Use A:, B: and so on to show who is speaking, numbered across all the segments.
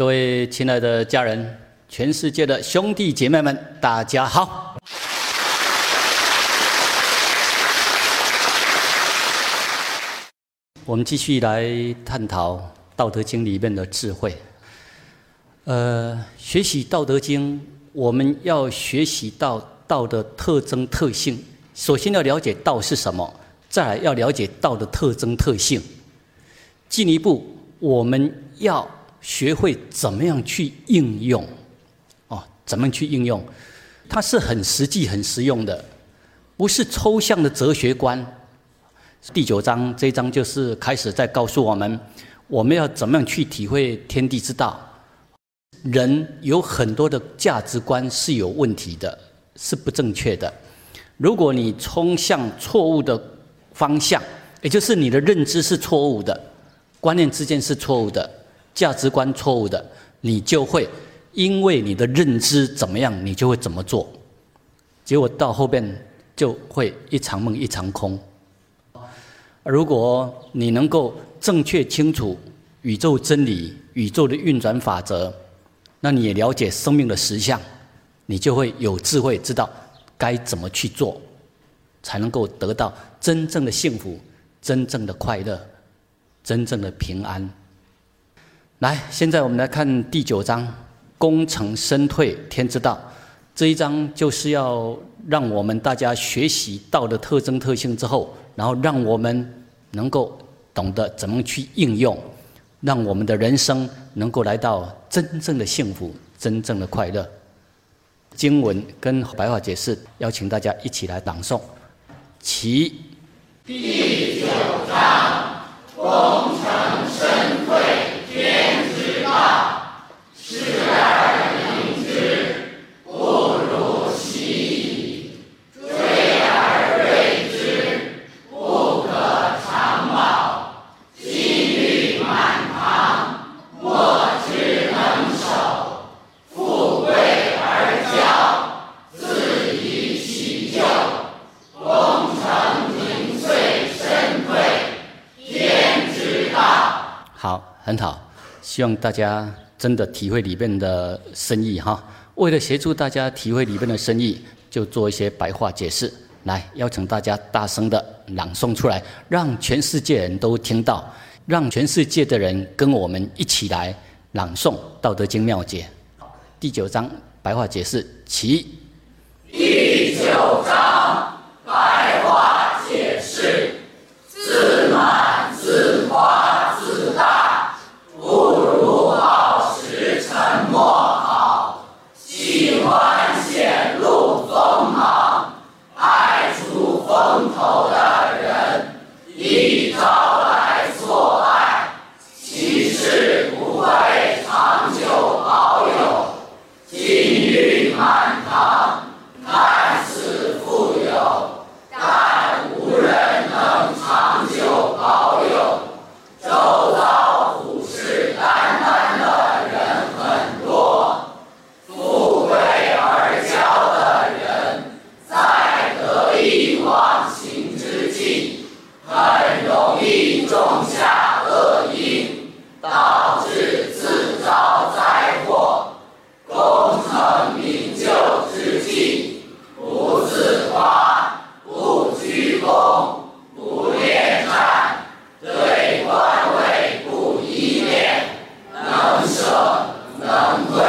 A: 各位亲爱的家人，全世界的兄弟姐妹们，大家好。我们继续来探讨《道德经》里面的智慧。呃，学习《道德经》，我们要学习到道的特征特性。首先要了解道是什么，再来要了解道的特征特性。进一步，我们要学会怎么样去应用。哦，怎么去应用？它是很实际、很实用的，不是抽象的哲学观。第九章这一章就是开始在告诉我们，我们要怎么样去体会天地之道。人有很多的价值观是有问题的，是不正确的。如果你冲向错误的方向，也就是你的认知是错误的，观念之间是错误的，价值观错误的，你就会因为你的认知怎么样，你就会怎么做，结果到后边就会一场梦一场空。如果你能够正确清楚宇宙真理、宇宙的运转法则，那你也了解生命的实相，你就会有智慧，知道该怎么去做，才能够得到真正的幸福、真正的快乐、真正的平安。来，现在我们来看第九章“功成身退，天之道”这一章，就是要让我们大家学习道的特征特性之后。然后让我们能够懂得怎么去应用，让我们的人生能够来到真正的幸福、真正的快乐。经文跟白话解释，邀请大家一起来朗诵。其
B: 第九章：功成身退，天之道，失而。
A: 很好，希望大家真的体会里面的深意哈。为了协助大家体会里面的深意，就做一些白话解释。来，邀请大家大声的朗诵出来，让全世界人都听到，让全世界的人跟我们一起来朗诵《道德经》妙解。第九章白话解释，其
B: 第九章白话解释，自满自夸自大。不如保持沉默好，喜欢显露锋芒，爱出风头的人，一招来错爱，其实不会长久保有，金玉满堂，看似富有，但无人能长久保有。周遭。单单的人很多，富贵而骄的人，在得意忘形之际，很容易种下恶因，导致自招灾祸。功成名就之际，不自夸，不居功，不恋战，对官位不依恋。能舍能退，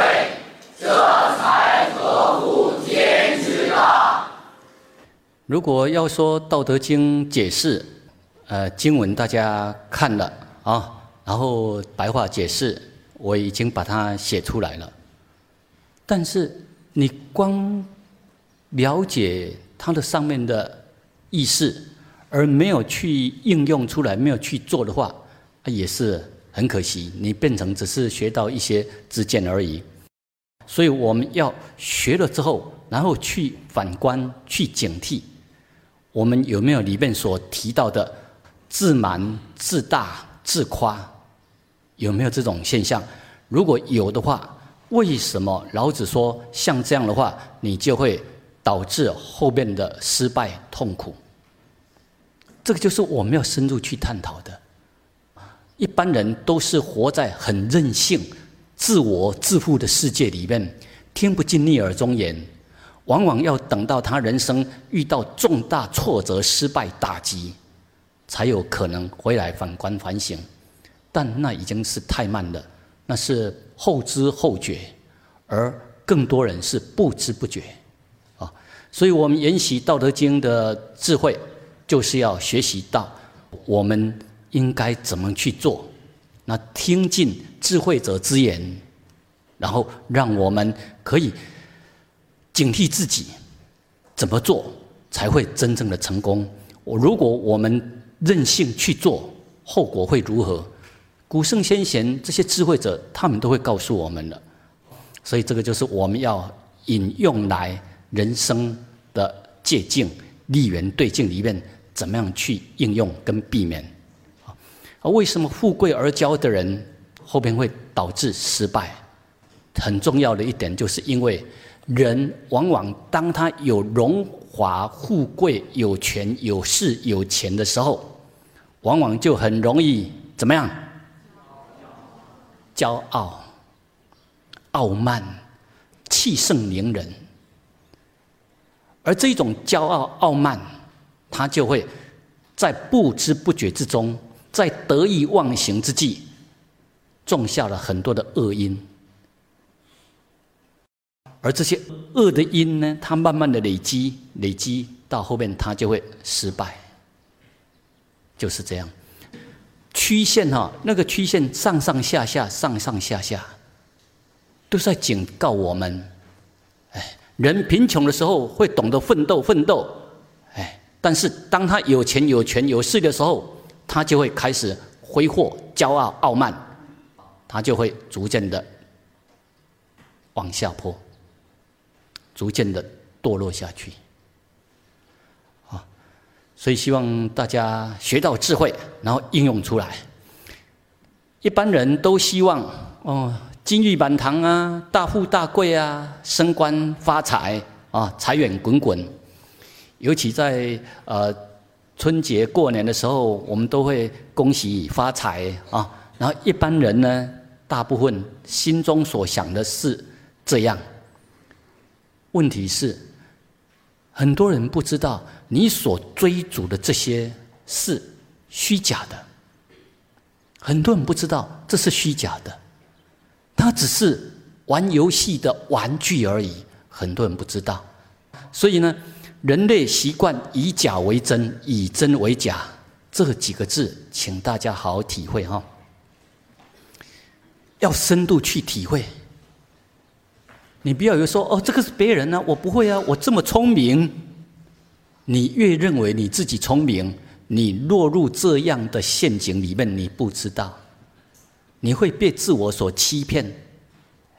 B: 这才合乎天之道。
A: 如果要说《道德经》解释，呃，经文大家看了啊，然后白话解释我已经把它写出来了。但是你光了解它的上面的意思，而没有去应用出来，没有去做的话，也是。很可惜，你变成只是学到一些知见而已。所以我们要学了之后，然后去反观、去警惕，我们有没有里面所提到的自满、自大、自夸，有没有这种现象？如果有的话，为什么老子说像这样的话，你就会导致后面的失败、痛苦？这个就是我们要深入去探讨的。一般人都是活在很任性、自我自负的世界里面，听不进逆耳忠言，往往要等到他人生遇到重大挫折、失败、打击，才有可能回来反观反省。但那已经是太慢了，那是后知后觉，而更多人是不知不觉。啊，所以我们研习《道德经》的智慧，就是要学习到我们应该怎么去做。那听进智慧者之言，然后让我们可以警惕自己，怎么做才会真正的成功？我如果我们任性去做，后果会如何？古圣先贤这些智慧者，他们都会告诉我们的。所以这个就是我们要引用来人生的借镜、立缘对境里面，怎么样去应用跟避免。而为什么富贵而骄的人后边会导致失败？很重要的一点，就是因为人往往当他有荣华富贵、有权有势有钱的时候，往往就很容易怎么样？骄傲、傲慢、气盛凌人。而这种骄傲、傲慢，他就会在不知不觉之中。在得意忘形之际，种下了很多的恶因，而这些恶的因呢，它慢慢的累积，累积到后面，它就会失败，就是这样。曲线哈，那个曲线上上下下，上上下下，都在警告我们：，哎，人贫穷的时候会懂得奋斗，奋斗，哎，但是当他有钱、有权、有势的时候，他就会开始挥霍、骄傲、傲慢，他就会逐渐的往下坡，逐渐的堕落下去。啊，所以希望大家学到智慧，然后应用出来。一般人都希望哦，金玉满堂啊，大富大贵啊，升官发财啊，财源滚滚。尤其在呃。春节过年的时候，我们都会恭喜发财啊。然后一般人呢，大部分心中所想的是这样。问题是，很多人不知道你所追逐的这些是虚假的。很多人不知道这是虚假的，它只是玩游戏的玩具而已。很多人不知道，所以呢。人类习惯以假为真，以真为假，这几个字，请大家好好体会哈。要深度去体会。你不要有说哦，这个是别人呢，我不会啊，我这么聪明。你越认为你自己聪明，你落入这样的陷阱里面，你不知道，你会被自我所欺骗。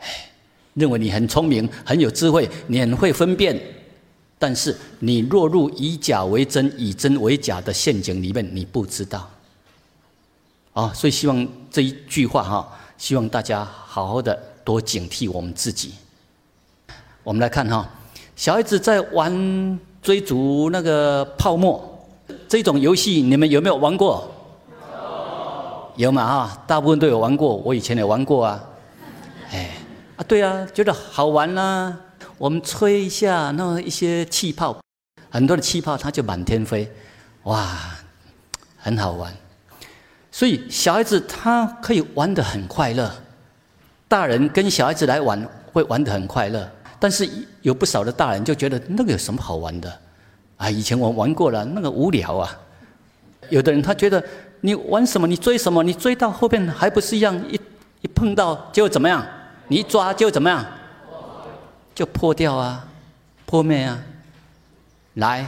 A: 哎，认为你很聪明，很有智慧，你很会分辨。但是你落入以假为真、以真为假的陷阱里面，你不知道。啊，所以希望这一句话哈，希望大家好好的多警惕我们自己。我们来看哈，小孩子在玩追逐那个泡沫这种游戏，你们有没有玩过？有。嘛哈，大部分都有玩过，我以前也玩过啊。哎，啊对啊，觉得好玩啦。我们吹一下那一些气泡，很多的气泡它就满天飞，哇，很好玩。所以小孩子他可以玩得很快乐，大人跟小孩子来玩会玩得很快乐。但是有不少的大人就觉得那个有什么好玩的？啊，以前我玩过了，那个无聊啊。有的人他觉得你玩什么，你追什么，你追到后边还不是一样？一一碰到就怎么样？你一抓就怎么样？就破掉啊，破灭啊！来，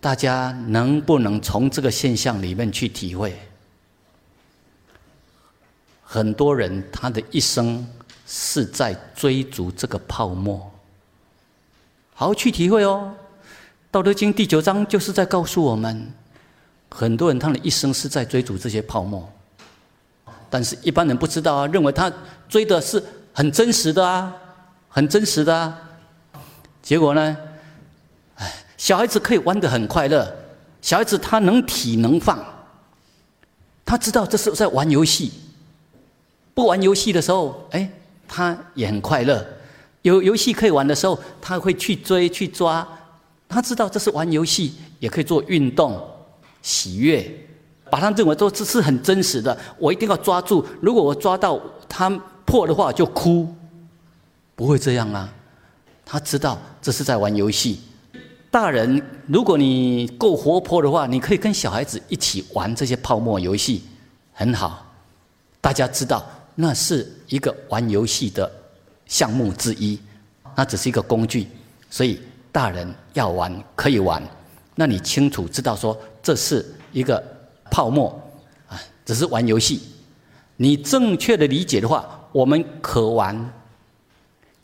A: 大家能不能从这个现象里面去体会？很多人他的一生是在追逐这个泡沫，好好去体会哦。《道德经》第九章就是在告诉我们，很多人他的一生是在追逐这些泡沫，但是一般人不知道啊，认为他追的是很真实的啊。很真实的啊，结果呢？哎，小孩子可以玩得很快乐，小孩子他能体能放，他知道这是在玩游戏，不玩游戏的时候，哎，他也很快乐；有游戏可以玩的时候，他会去追去抓。他知道这是玩游戏，也可以做运动，喜悦，把他认为说这是很真实的。我一定要抓住，如果我抓到他破的话，就哭，不会这样啊。他知道这是在玩游戏。大人，如果你够活泼的话，你可以跟小孩子一起玩这些泡沫游戏，很好。大家知道，那是一个玩游戏的项目之一，那只是一个工具。所以大人要玩可以玩，那你清楚知道说这是一个泡沫啊，只是玩游戏。你正确的理解的话，我们可玩，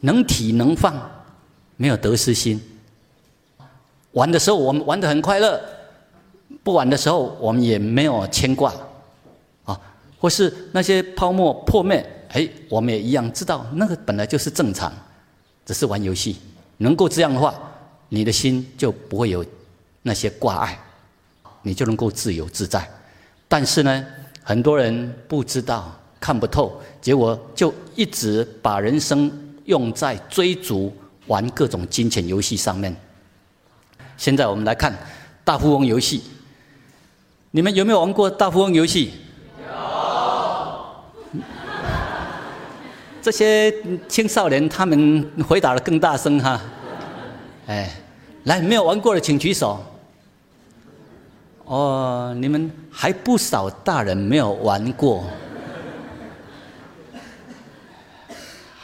A: 能体能放，没有得失心。玩的时候，我们玩的很快乐；不玩的时候，我们也没有牵挂，或是那些泡沫破灭，哎，我们也一样知道，那个本来就是正常，只是玩游戏。能够这样的话，你的心就不会有那些挂碍，你就能够自由自在。但是呢，很多人不知道、看不透，结果就一直把人生用在追逐、玩各种金钱游戏上面。现在我们来看大富翁游戏，你们有没有玩过大富翁游戏？这些青少年他们回答的更大声哈。哎，来，没有玩过的请举手。哦，你们还不少大人没有玩过。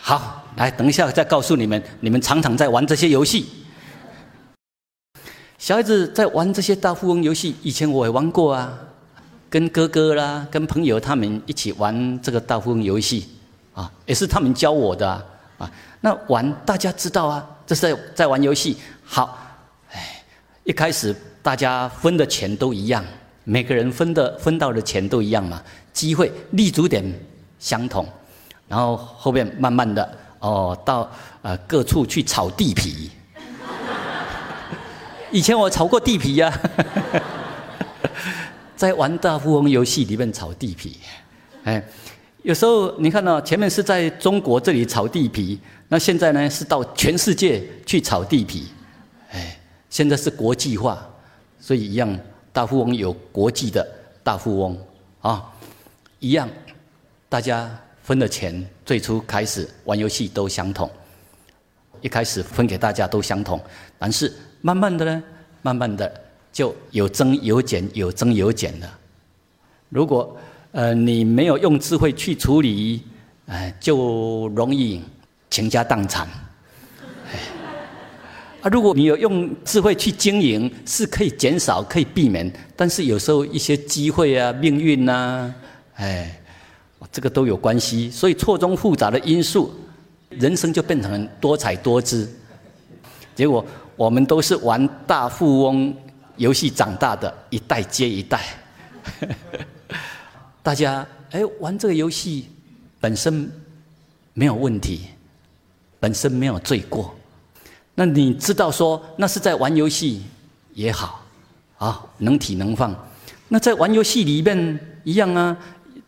A: 好，来，等一下再告诉你们，你们常常在玩这些游戏。小孩子在玩这些大富翁游戏，以前我也玩过啊，跟哥哥啦，跟朋友他们一起玩这个大富翁游戏，啊，也是他们教我的啊。那玩大家知道啊，这是在在玩游戏。好，哎，一开始大家分的钱都一样，每个人分的分到的钱都一样嘛，机会立足点相同，然后后面慢慢的哦，到呃各处去炒地皮。以前我炒过地皮呀，在玩大富翁游戏里面炒地皮，哎，有时候你看到前面是在中国这里炒地皮，那现在呢是到全世界去炒地皮，哎，现在是国际化，所以一样大富翁有国际的大富翁啊，一样，大家分的钱最初开始玩游戏都相同，一开始分给大家都相同，但是。慢慢的呢，慢慢的就有增有减，有增有减了。如果呃你没有用智慧去处理，呃，就容易倾家荡产。啊，如果你有用智慧去经营，是可以减少，可以避免。但是有时候一些机会啊、命运呐，哎，这个都有关系。所以错综复杂的因素，人生就变成多彩多姿。结果。我们都是玩大富翁游戏长大的，一代接一代。大家哎，玩这个游戏本身没有问题，本身没有罪过。那你知道说，那是在玩游戏也好啊，能体能放。那在玩游戏里面一样啊，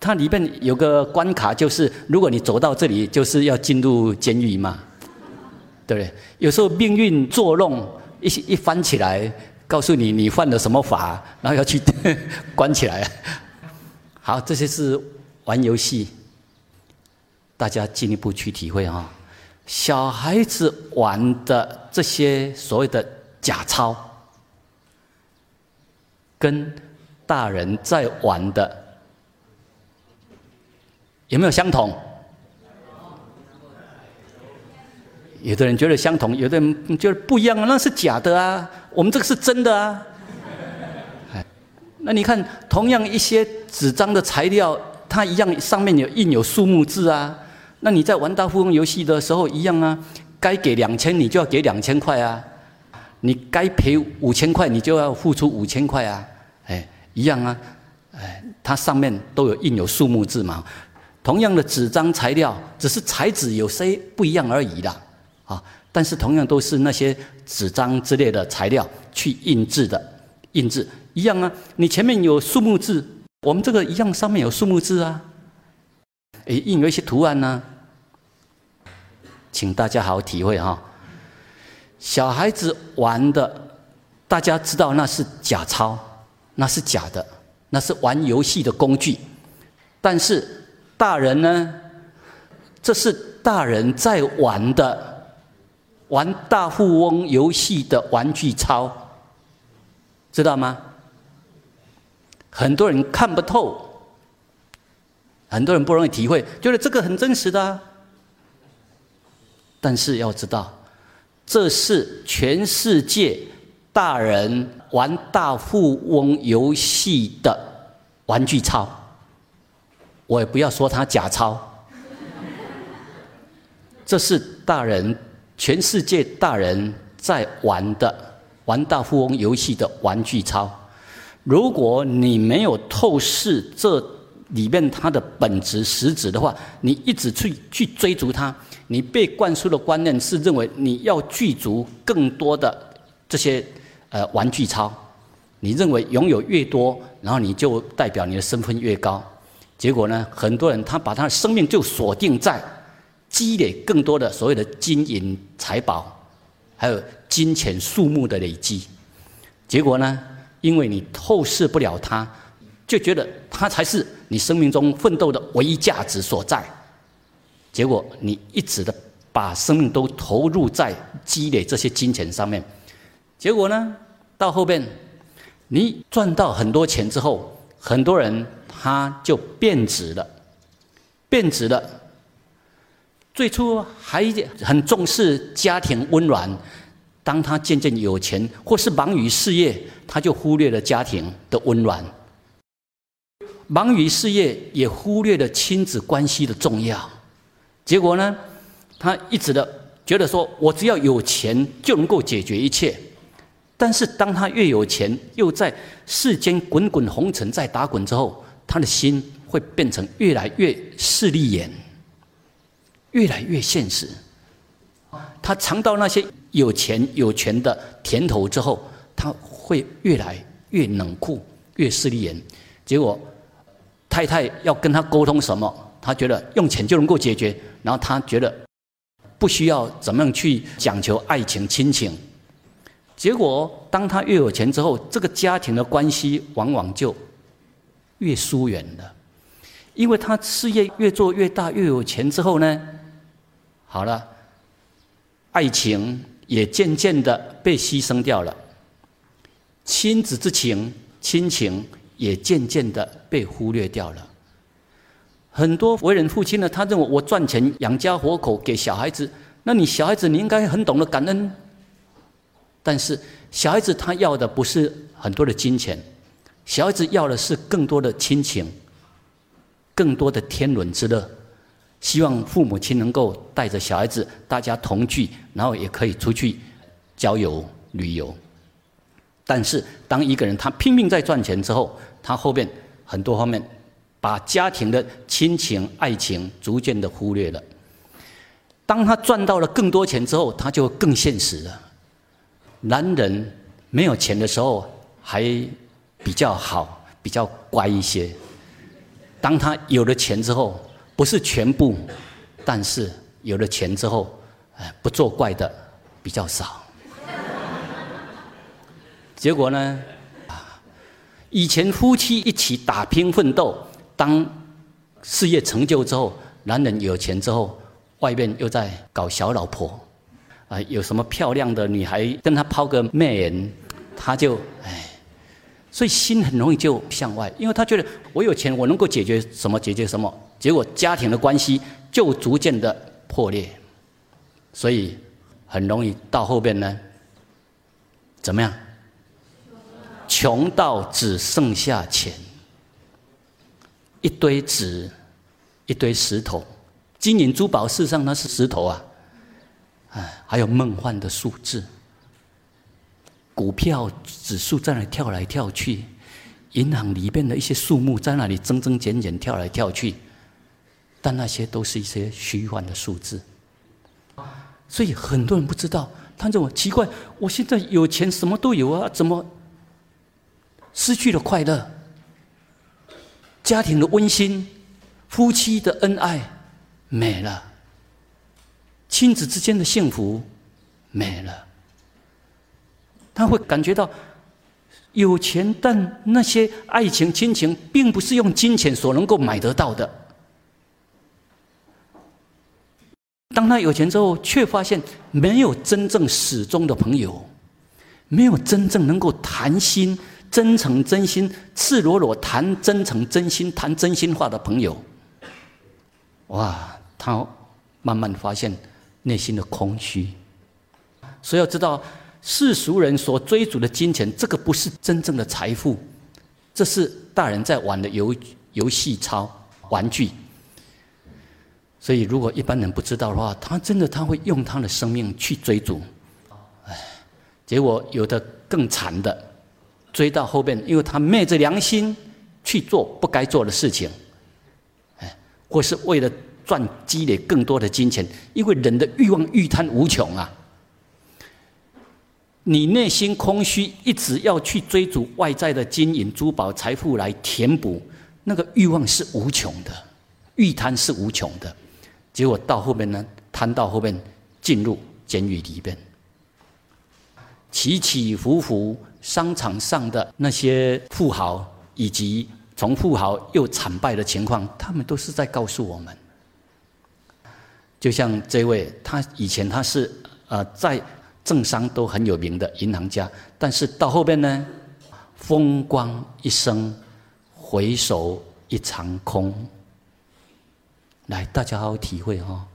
A: 它里面有个关卡，就是如果你走到这里，就是要进入监狱嘛。对不对？有时候命运作弄，一一翻起来，告诉你你犯了什么法，然后要去 关起来。好，这些是玩游戏，大家进一步去体会哈。小孩子玩的这些所谓的假钞，跟大人在玩的有没有相同？有的人觉得相同，有的人觉得不一样啊，那是假的啊，我们这个是真的啊。那你看，同样一些纸张的材料，它一样上面有印有数目字啊。那你在玩大富翁游戏的时候一样啊，该给两千你就要给两千块啊，你该赔五千块你就要付出五千块啊，哎，一样啊，哎，它上面都有印有数目字嘛。同样的纸张材料，只是材质有些不一样而已的。啊，但是同样都是那些纸张之类的材料去印制的，印制一样啊。你前面有数目字，我们这个一样上面有数目字啊。诶，印有一些图案呢，请大家好好体会哈。小孩子玩的，大家知道那是假钞，那是假的，那是玩游戏的工具。但是大人呢，这是大人在玩的，玩大富翁游戏的玩具钞，知道吗？很多人看不透，很多人不容易体会，觉得这个很真实的。啊但是要知道。这是全世界大人玩大富翁游戏的玩具钞，我也不要说它假钞。这是大人全世界大人在玩的玩大富翁游戏的玩具钞。如果你没有透视这里面它的本质实质的话，你一直去去追逐它。你被灌输的观念是认为你要具足更多的这些呃玩具钞，你认为拥有越多，然后你就代表你的身份越高。结果呢，很多人他把他的生命就锁定在积累更多的所谓的金银财宝，还有金钱数目的累积。结果呢，因为你透视不了它，就觉得它才是你生命中奋斗的唯一价值所在。结果你一直的把生命都投入在积累这些金钱上面，结果呢，到后边你赚到很多钱之后，很多人他就变质了，变质了。最初还很重视家庭温暖，当他渐渐有钱或是忙于事业，他就忽略了家庭的温暖，忙于事业也忽略了亲子关系的重要。结果呢，他一直的觉得说，我只要有钱就能够解决一切。但是当他越有钱，又在世间滚滚红尘在打滚之后，他的心会变成越来越势利眼，越来越现实。他尝到那些有钱有权的甜头之后，他会越来越冷酷，越势利眼。结果太太要跟他沟通什么，他觉得用钱就能够解决。然后他觉得不需要怎么样去讲求爱情亲情，结果当他越有钱之后，这个家庭的关系往往就越疏远了，因为他事业越做越大，越有钱之后呢，好了，爱情也渐渐的被牺牲掉了，亲子之情、亲情也渐渐的被忽略掉了。很多为人父亲呢，他认为我赚钱养家活口给小孩子，那你小孩子你应该很懂得感恩。但是小孩子他要的不是很多的金钱，小孩子要的是更多的亲情，更多的天伦之乐。希望父母亲能够带着小孩子大家同聚，然后也可以出去郊游旅游。但是当一个人他拼命在赚钱之后，他后面很多方面。把家庭的亲情、爱情逐渐的忽略了。当他赚到了更多钱之后，他就更现实了。男人没有钱的时候还比较好，比较乖一些。当他有了钱之后，不是全部，但是有了钱之后，哎，不作怪的比较少。结果呢？以前夫妻一起打拼奋斗。当事业成就之后，男人有钱之后，外面又在搞小老婆，啊，有什么漂亮的女孩跟他抛个媚眼，他就哎，所以心很容易就向外，因为他觉得我有钱，我能够解决什么解决什么，结果家庭的关系就逐渐的破裂，所以很容易到后边呢，怎么样？穷到只剩下钱。一堆纸，一堆石头，金银珠宝，事实上那是石头啊，哎，还有梦幻的数字，股票指数在那跳来跳去，银行里边的一些数目在那里增增减减跳来跳去，但那些都是一些虚幻的数字，所以很多人不知道，他认为奇怪，我现在有钱什么都有啊，怎么失去了快乐？家庭的温馨，夫妻的恩爱没了，亲子之间的幸福没了。他会感觉到有钱，但那些爱情、亲情，并不是用金钱所能够买得到的。当他有钱之后，却发现没有真正始终的朋友，没有真正能够谈心、真诚、真心、赤裸裸谈真诚、真心、谈真心话的朋友。哇，他慢慢发现内心的空虚。所以要知道。世俗人所追逐的金钱，这个不是真正的财富，这是大人在玩的游游戏操玩具。所以，如果一般人不知道的话，他真的他会用他的生命去追逐，哎，结果有的更惨的，追到后边，因为他昧着良心去做不该做的事情，哎，或是为了赚积累更多的金钱，因为人的欲望欲贪无穷啊。你内心空虚，一直要去追逐外在的金银珠宝财富来填补，那个欲望是无穷的，欲贪是无穷的，结果到后面呢，贪到后面进入监狱里边，起起伏伏，商场上的那些富豪，以及从富豪又惨败的情况，他们都是在告诉我们，就像这位，他以前他是呃在。政商都很有名的银行家，但是到后边呢，风光一生，回首一场空。来，大家好好体会哈，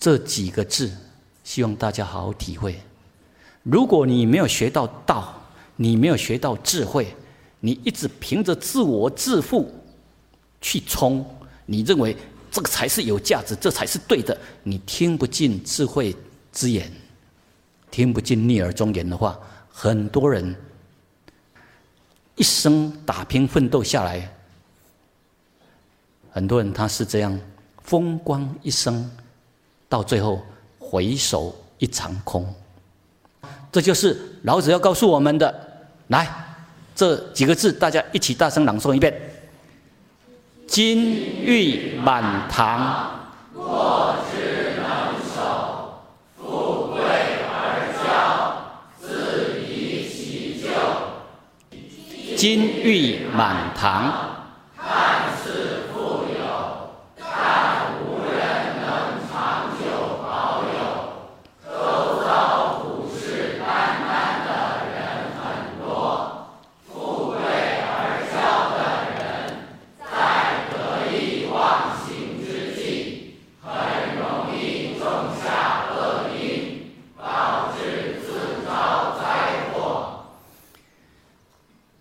A: 这几个字，希望大家好好体会。如果你没有学到道，你没有学到智慧，你一直凭着自我自负去冲，你认为这个才是有价值，这才是对的，你听不进智慧。之言，听不进逆耳忠言的话，很多人一生打拼奋斗下来，很多人他是这样风光一生，到最后回首一场空。这就是老子要告诉我们的。来，这几个字，大家一起大声朗诵一遍：金玉满堂。过金玉满堂。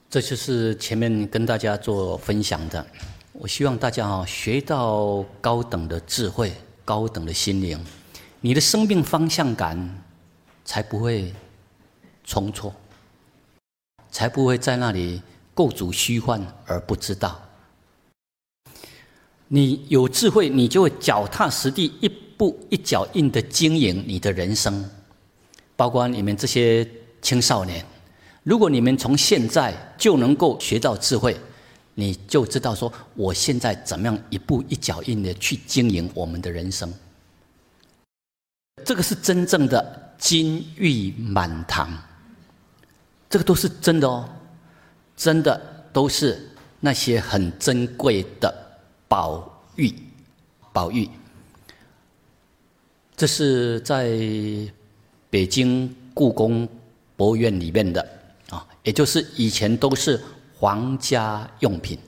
A: 这就是前面跟大家做分享的。我希望大家啊，学到高等的智慧、高等的心灵，你的生命方向感才不会冲错，才不会在那里构筑虚幻而不知道。你有智慧，你就会脚踏实地、一步一脚印的经营你的人生，包括你们这些青少年。如果你们从现在就能够学到智慧，你就知道说，我现在怎么样一步一脚印的去经营我们的人生。这个是真正的金玉满堂，这个都是真的哦，真的都是那些很珍贵的宝玉，宝玉。这是在北京故宫博物院里面的。也就是以前都是皇家用品，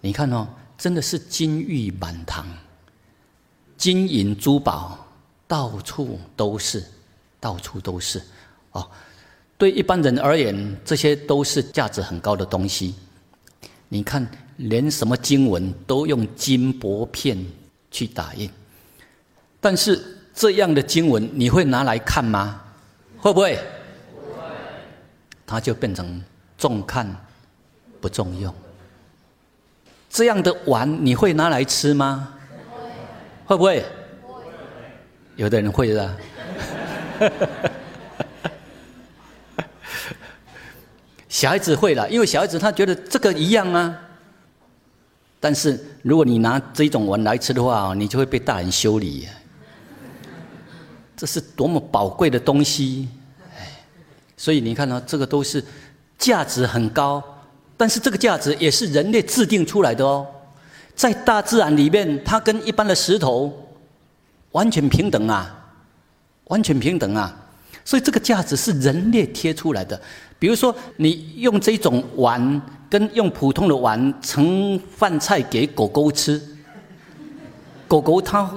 A: 你看哦，真的是金玉满堂，金银珠宝到处都是，到处都是哦。对一般人而言，这些都是价值很高的东西。你看，连什么经文都用金箔片去打印，但是这样的经文你会拿来看吗？会不会？它就变成重看不重用。这样的碗你会拿来吃吗？会不会？有的人会的。小孩子会了，因为小孩子他觉得这个一样啊。但是如果你拿这种碗来吃的话，你就会被大人修理。这是多么宝贵的东西！所以你看到这个都是价值很高，但是这个价值也是人类制定出来的哦。在大自然里面，它跟一般的石头完全平等啊，完全平等啊。所以这个价值是人类贴出来的。比如说，你用这种碗跟用普通的碗盛饭菜给狗狗吃，狗狗它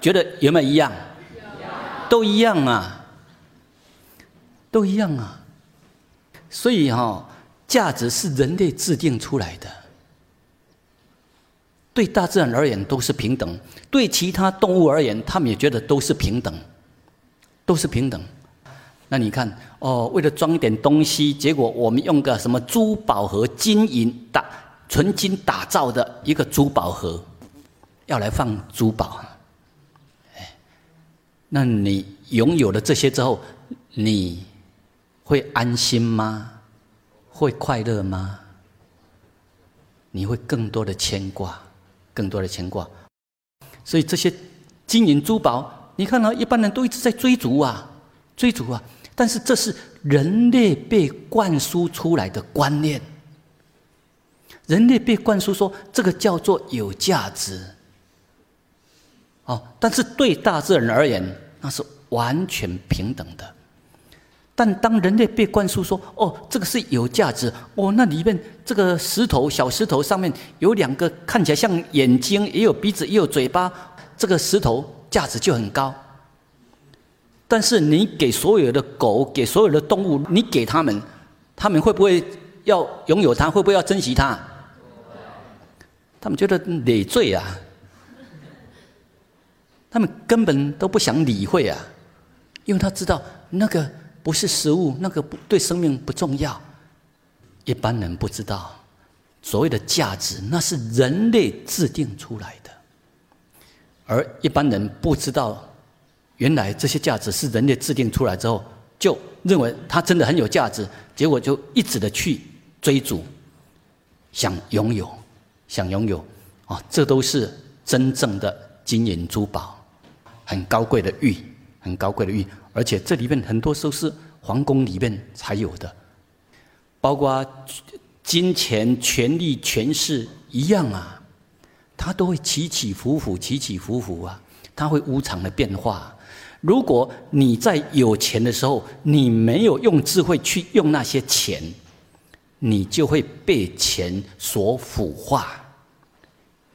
A: 觉得有没有一样？都一样啊，都一样啊。所以哈，价值是人类制定出来的。对大自然而言都是平等，对其他动物而言，他们也觉得都是平等，都是平等。那你看哦，为了装一点东西，结果我们用个什么珠宝盒，金银打纯金打造的一个珠宝盒，要来放珠宝。哎，那你拥有了这些之后，你会安心吗？会快乐吗？你会更多的牵挂。更多的牵挂，所以这些金银珠宝，你看到一般人都一直在追逐啊，追逐啊。但是这是人类被灌输出来的观念，人类被灌输说这个叫做有价值。哦，但是对大自然而言，那是完全平等的。但当人类被灌输说：“哦，这个是有价值哦，那里面这个石头小石头上面有两个看起来像眼睛，也有鼻子，也有嘴巴，这个石头价值就很高。”但是你给所有的狗，给所有的动物，你给他们，他们会不会要拥有它？会不会要珍惜它？他们觉得累赘啊，他们根本都不想理会啊，因为他知道那个。不是食物，那个不对生命不重要。一般人不知道，所谓的价值，那是人类制定出来的。而一般人不知道，原来这些价值是人类制定出来之后，就认为它真的很有价值，结果就一直的去追逐，想拥有，想拥有，啊，这都是真正的金银珠宝，很高贵的玉，很高贵的玉。而且这里面很多都是皇宫里面才有的，包括金钱、权力、权势一样啊，它都会起起伏伏、起起伏伏啊，它会无常的变化。如果你在有钱的时候，你没有用智慧去用那些钱，你就会被钱所腐化，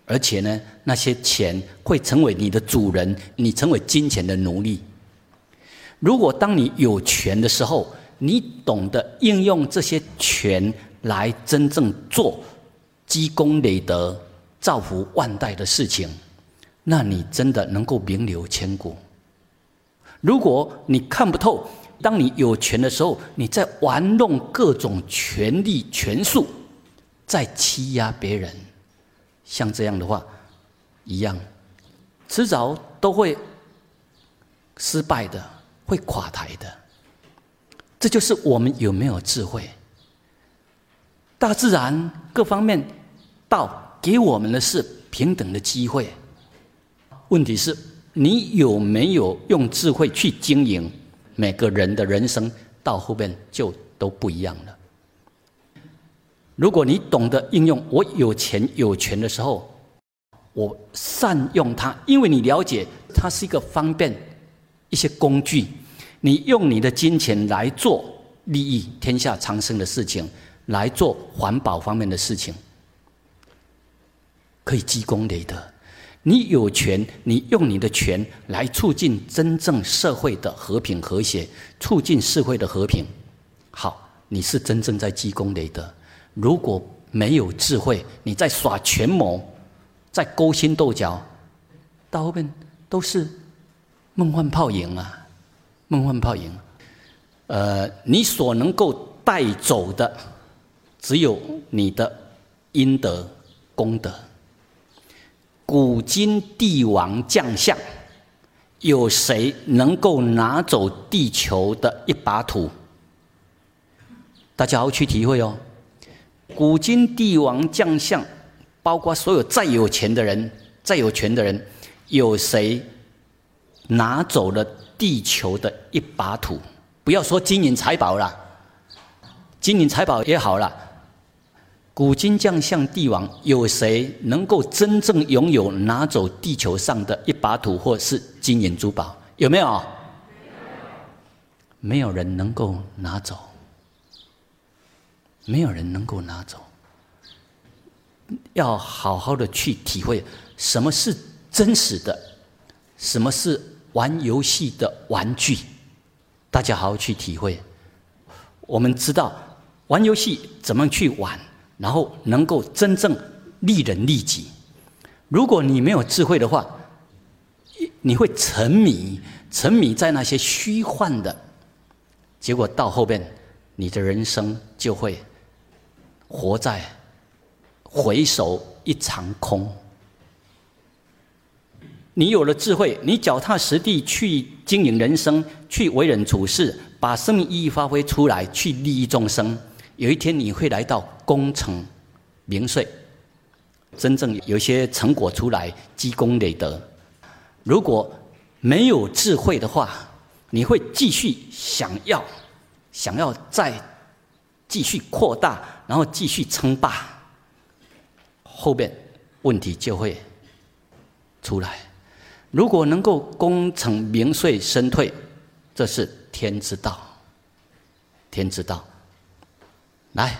A: 而且呢，那些钱会成为你的主人，你成为金钱的奴隶。如果当你有权的时候，你懂得应用这些权来真正做积功累德、造福万代的事情，那你真的能够名留千古。如果你看不透，当你有权的时候，你在玩弄各种权力权术，在欺压别人，像这样的话，一样，迟早都会失败的。会垮台的，这就是我们有没有智慧。大自然各方面道给我们的是平等的机会，问题是你有没有用智慧去经营？每个人的人生到后边就都不一样了。如果你懂得应用，我有钱有权的时候，我善用它，因为你了解它是一个方便一些工具。你用你的金钱来做利益天下苍生的事情，来做环保方面的事情，可以积功累德。你有权，你用你的权来促进真正社会的和平和谐，促进社会的和平。好，你是真正在积功累德。如果没有智慧，你在耍权谋，在勾心斗角，到后面都是梦幻泡影啊！梦幻泡影，呃，你所能够带走的，只有你的阴德功德。古今帝王将相，有谁能够拿走地球的一把土？大家好去体会哦。古今帝王将相包括所有再有钱的人、再有权的人，有谁拿走了地球的一把土？不要说金银财宝了，金银财宝也好了。古今将相帝王，有谁能够真正拥有拿走地球上的一把土，或是金银珠宝？有没有？没有人能够拿走，没有人能够拿走。要好好的去体会什么是真实的，什么是玩游戏的玩具。大家好好去体会。我们知道玩游戏怎么去玩，然后能够真正利人利己。如果你没有智慧的话，你会沉迷，沉迷在那些虚幻的，结果到后边，你的人生就会活在。回首一场空。你有了智慧，你脚踏实地去经营人生，去为人处事，把生命意义发挥出来，去利益众生。有一天你会来到功成名遂，真正有些成果出来，积功累德。如果没有智慧的话，你会继续想要，想要再继续扩大，然后继续称霸。后边问题就会出来。如果能够功成名遂身退，这是天之道。天之道。来，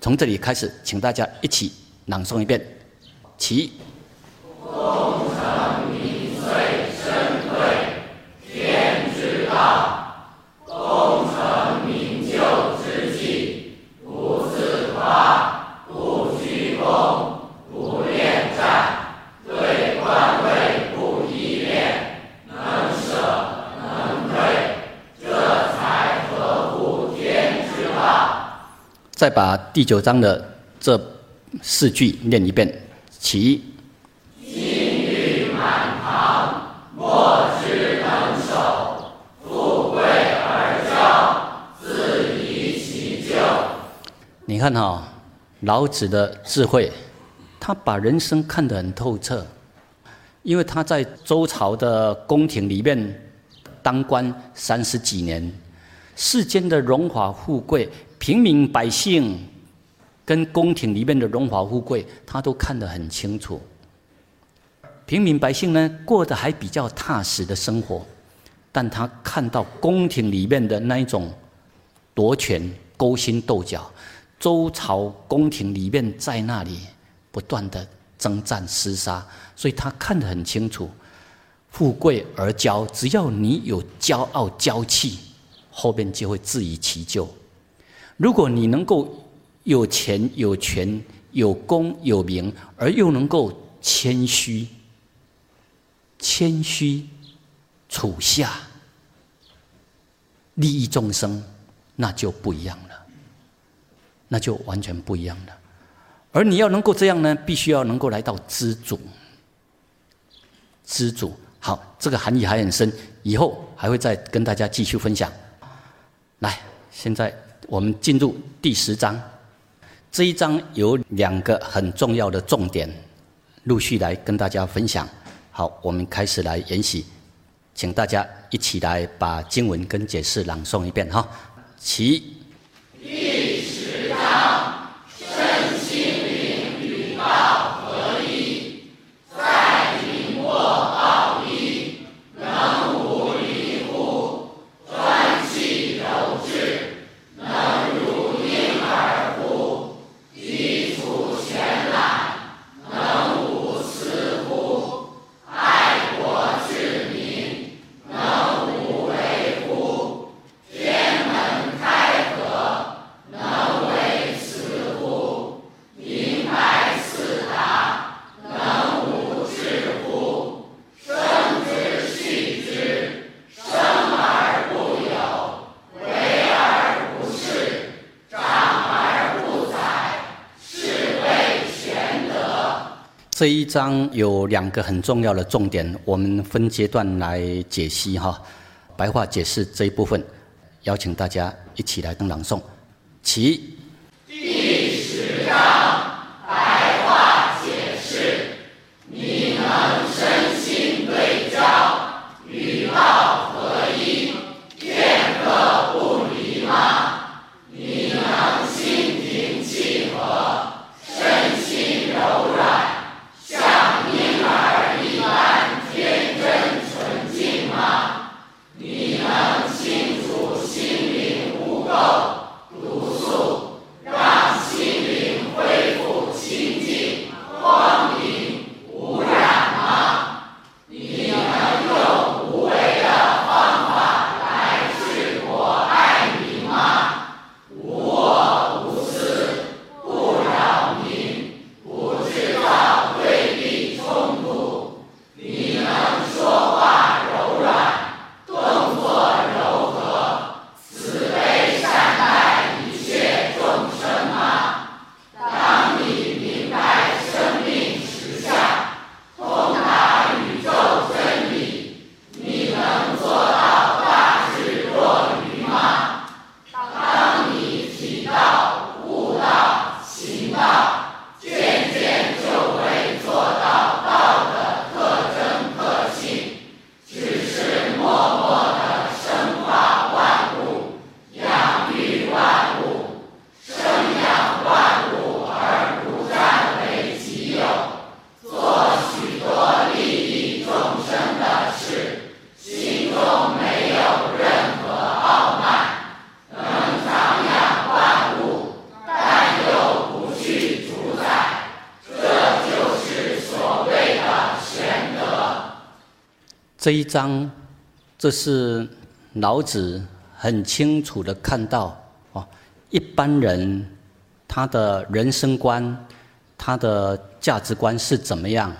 A: 从这里开始，请大家一起朗诵一遍。起。再把第九章的这四句念一遍。其
B: 金玉满堂，莫之能守；富贵而骄，自遗其咎。
A: 你看哈，老子的智慧，他把人生看得很透彻，因为他在周朝的宫廷里面当官三十几年，世间的荣华富贵。平民百姓跟宫廷里面的荣华富贵，他都看得很清楚。平民百姓呢，过得还比较踏实的生活，但他看到宫廷里面的那一种夺权、勾心斗角，周朝宫廷里面在那里不断的征战厮杀，所以他看得很清楚。富贵而骄，只要你有骄傲骄气，后边就会自遗其咎。如果你能够有钱有权有功有名，而又能够谦虚、谦虚处下，利益众生，那就不一样了，那就完全不一样了。而你要能够这样呢，必须要能够来到知足。知足，好，这个含义还很深，以后还会再跟大家继续分享。来，现在。我们进入第十章，这一章有两个很重要的重点，陆续来跟大家分享。好，我们开始来研习，请大家一起来把经文跟解释朗诵一遍哈。
B: 其。
A: 这一章有两个很重要的重点，我们分阶段来解析哈。白话解释这一部分，邀请大家一起来跟朗诵。
B: 其。
A: 这一章，这是老子很清楚的看到哦，一般人他的人生观、他的价值观是怎么样？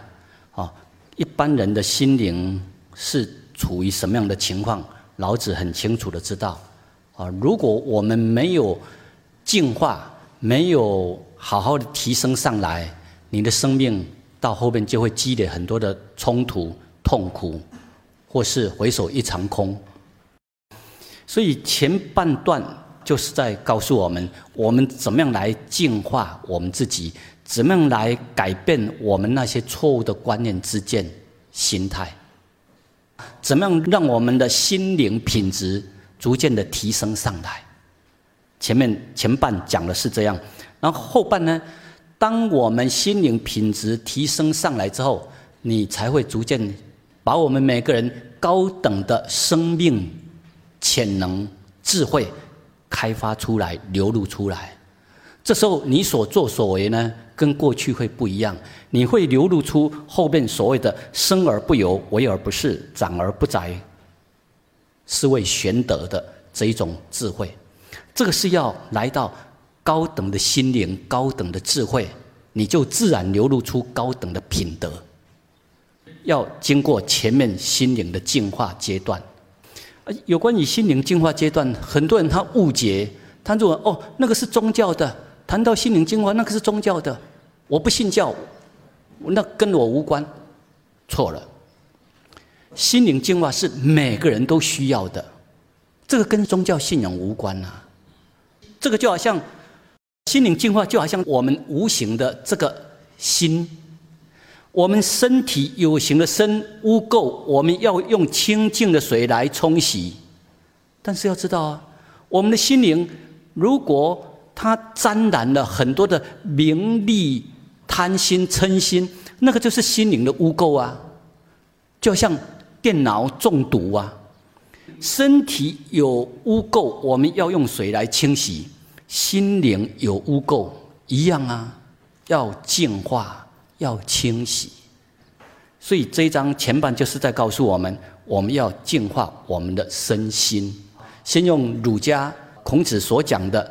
A: 哦，一般人的心灵是处于什么样的情况？老子很清楚的知道。啊，如果我们没有进化，没有好好的提升上来，你的生命到后面就会积累很多的冲突、痛苦。或是回首一场空，所以前半段就是在告诉我们，我们怎么样来净化我们自己，怎么样来改变我们那些错误的观念、之见、心态，怎么样让我们的心灵品质逐渐的提升上来。前面前半讲的是这样，然后后半呢，当我们心灵品质提升上来之后，你才会逐渐。把我们每个人高等的生命潜能、智慧开发出来、流露出来，这时候你所作所为呢，跟过去会不一样。你会流露出后面所谓的“生而不由，为而不恃，长而不宰，是谓玄德”的这一种智慧。这个是要来到高等的心灵、高等的智慧，你就自然流露出高等的品德。要经过前面心灵的净化阶段，有关于心灵净化阶段，很多人他误解，他认为哦，那个是宗教的。谈到心灵净化，那个是宗教的，我不信教，那跟我无关。错了，心灵净化是每个人都需要的，这个跟宗教信仰无关呐。这个就好像心灵净化，就好像我们无形的这个心。我们身体有形的身污垢，我们要用清净的水来冲洗。但是要知道啊，我们的心灵如果它沾染了很多的名利、贪心、嗔心，那个就是心灵的污垢啊。就像电脑中毒啊，身体有污垢，我们要用水来清洗；心灵有污垢一样啊，要净化。要清洗，所以这一章前半就是在告诉我们，我们要净化我们的身心。先用儒家孔子所讲的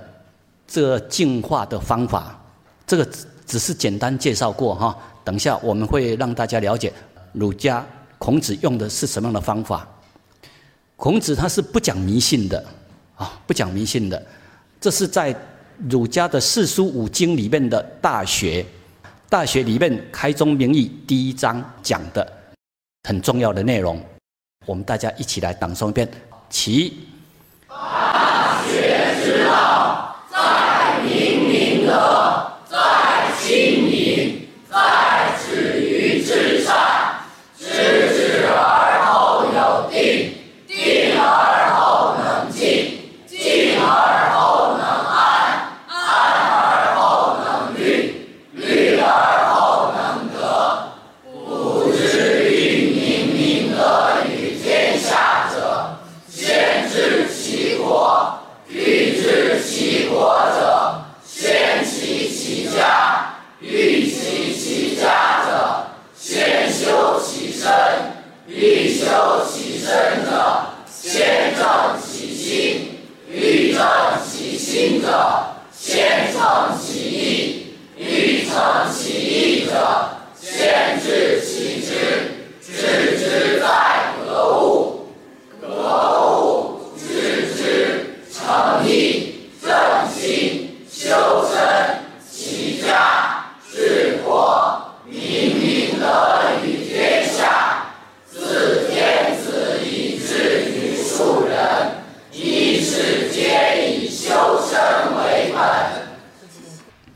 A: 这净化的方法，这个只只是简单介绍过哈。等一下我们会让大家了解儒家孔子用的是什么样的方法。孔子他是不讲迷信的啊，不讲迷信的。这是在儒家的四书五经里面的《大学》。大学里面开宗明义第一章讲的很重要的内容，我们大家一起来朗诵一遍。起。
B: 大学之道，在明明德，在亲民，在者，先诚其意。欲诚其意者，先治其知。知之在格物，格物致知。诚意正心，修身齐家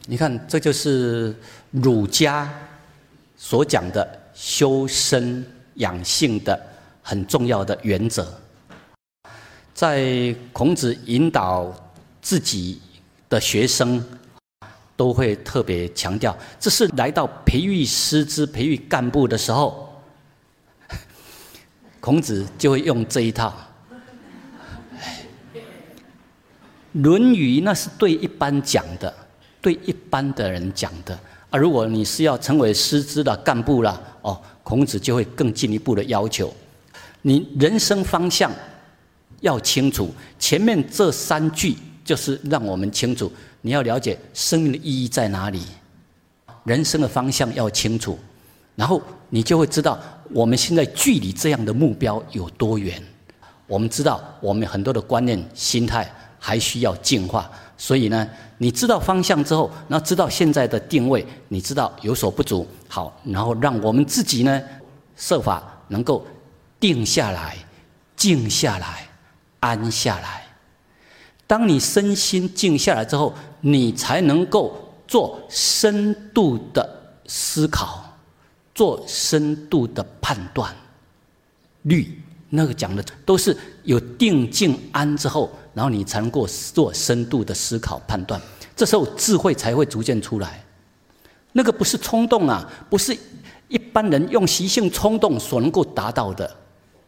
A: 你看，这就是儒家所讲的修身养性的很重要的原则。在孔子引导自己的学生，都会特别强调，这是来到培育师资、培育干部的时候，孔子就会用这一套。《论语》那是对一般讲的。对一般的人讲的啊，如果你是要成为师资的干部了哦，孔子就会更进一步的要求。你人生方向要清楚。前面这三句就是让我们清楚，你要了解生命的意义在哪里，人生的方向要清楚，然后你就会知道我们现在距离这样的目标有多远。我们知道我们很多的观念、心态还需要进化，所以呢，你知道方向之后，那知道现在的定位，你知道有所不足，好，然后让我们自己呢设法能够定下来、静下来、安下来。当你身心静下来之后，你才能够做深度的思考，做深度的判断。律。那个讲的都是有定静安之后，然后你才能够做深度的思考判断，这时候智慧才会逐渐出来。那个不是冲动啊，不是一般人用习性冲动所能够达到的，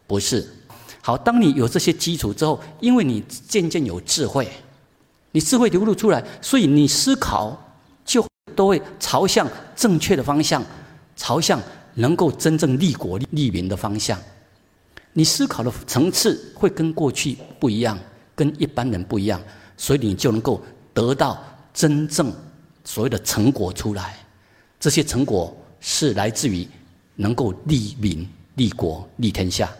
A: 不是。好，当你有这些基础之后，因为你渐渐有智慧，你智慧流露出来，所以你思考就都会朝向正确的方向，朝向能够真正利国利民的方向。你思考的层次会跟过去不一样，跟一般人不一样，所以你就能够得到真正所谓的成果出来。这些成果是来自于能够利民、利国、利天下。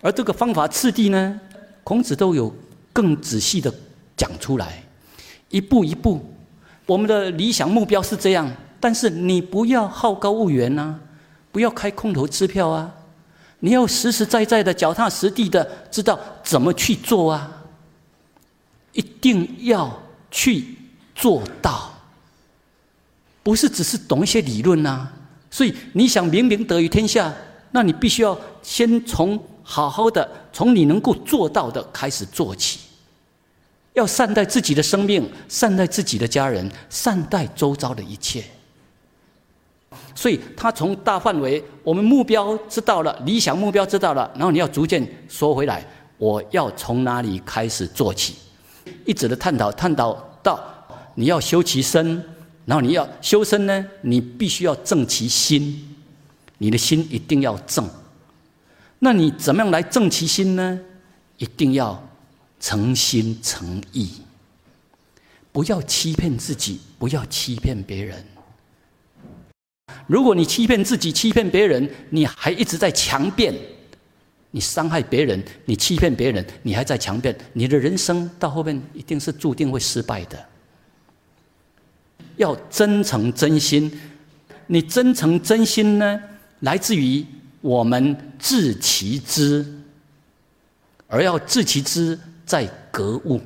A: 而这个方法次第呢，孔子都有更仔细的讲出来，一步一步。我们的理想目标是这样，但是你不要好高骛远呐，不要开空头支票啊。你要实实在在的、脚踏实地的知道怎么去做啊！一定要去做到，不是只是懂一些理论呐。所以你想明明得于天下，那你必须要先从好好的、从你能够做到的开始做起。要善待自己的生命，善待自己的家人，善待周遭的一切。所以，他从大范围，我们目标知道了，理想目标知道了，然后你要逐渐缩回来，我要从哪里开始做起？一直的探讨，探讨到你要修其身，然后你要修身呢，你必须要正其心，你的心一定要正。那你怎么样来正其心呢？一定要诚心诚意，不要欺骗自己，不要欺骗别人。如果你欺骗自己、欺骗别人，你还一直在强辩，你伤害别人，你欺骗别人，你还在强辩，你的人生到后面一定是注定会失败的。要真诚真心，你真诚真心呢，来自于我们自其知，而要自其知在格物，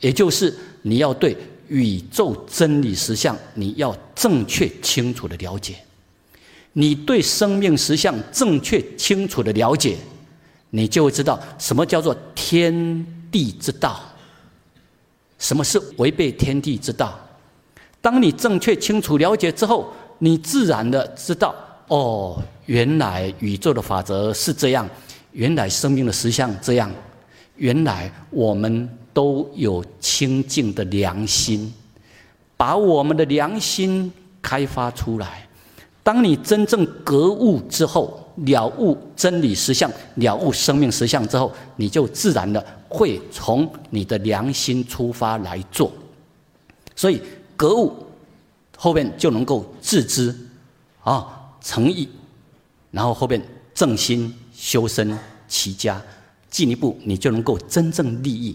A: 也就是你要对。宇宙真理实相，你要正确清楚的了解；你对生命实相正确清楚的了解，你就会知道什么叫做天地之道，什么是违背天地之道。当你正确清楚了解之后，你自然的知道，哦，原来宇宙的法则是这样，原来生命的实相这样，原来我们。都有清净的良心，把我们的良心开发出来。当你真正格物之后，了悟真理实相，了悟生命实相之后，你就自然的会从你的良心出发来做。所以格物后面就能够自知啊，诚意，然后后面正心修身齐家，进一步你就能够真正利益。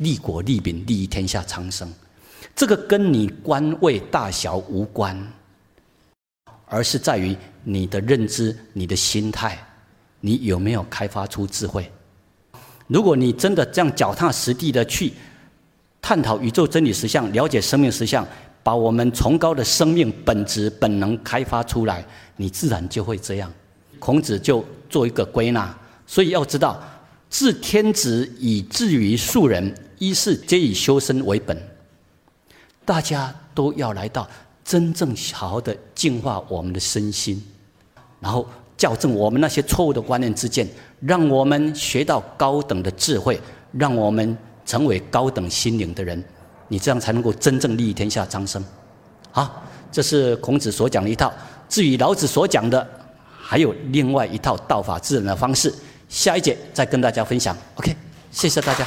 A: 利国利民，利益天下苍生，这个跟你官位大小无关，而是在于你的认知、你的心态，你有没有开发出智慧？如果你真的这样脚踏实地的去探讨宇宙真理实相，了解生命实相，把我们崇高的生命本质本能开发出来，你自然就会这样。孔子就做一个归纳，所以要知道，治天子以至于庶人。一是皆以修身为本，大家都要来到真正好好的净化我们的身心，然后校正我们那些错误的观念之见，让我们学到高等的智慧，让我们成为高等心灵的人，你这样才能够真正利益天下苍生。好，这是孔子所讲的一套。至于老子所讲的，还有另外一套道法治人的方式，下一节再跟大家分享。OK，谢谢大家。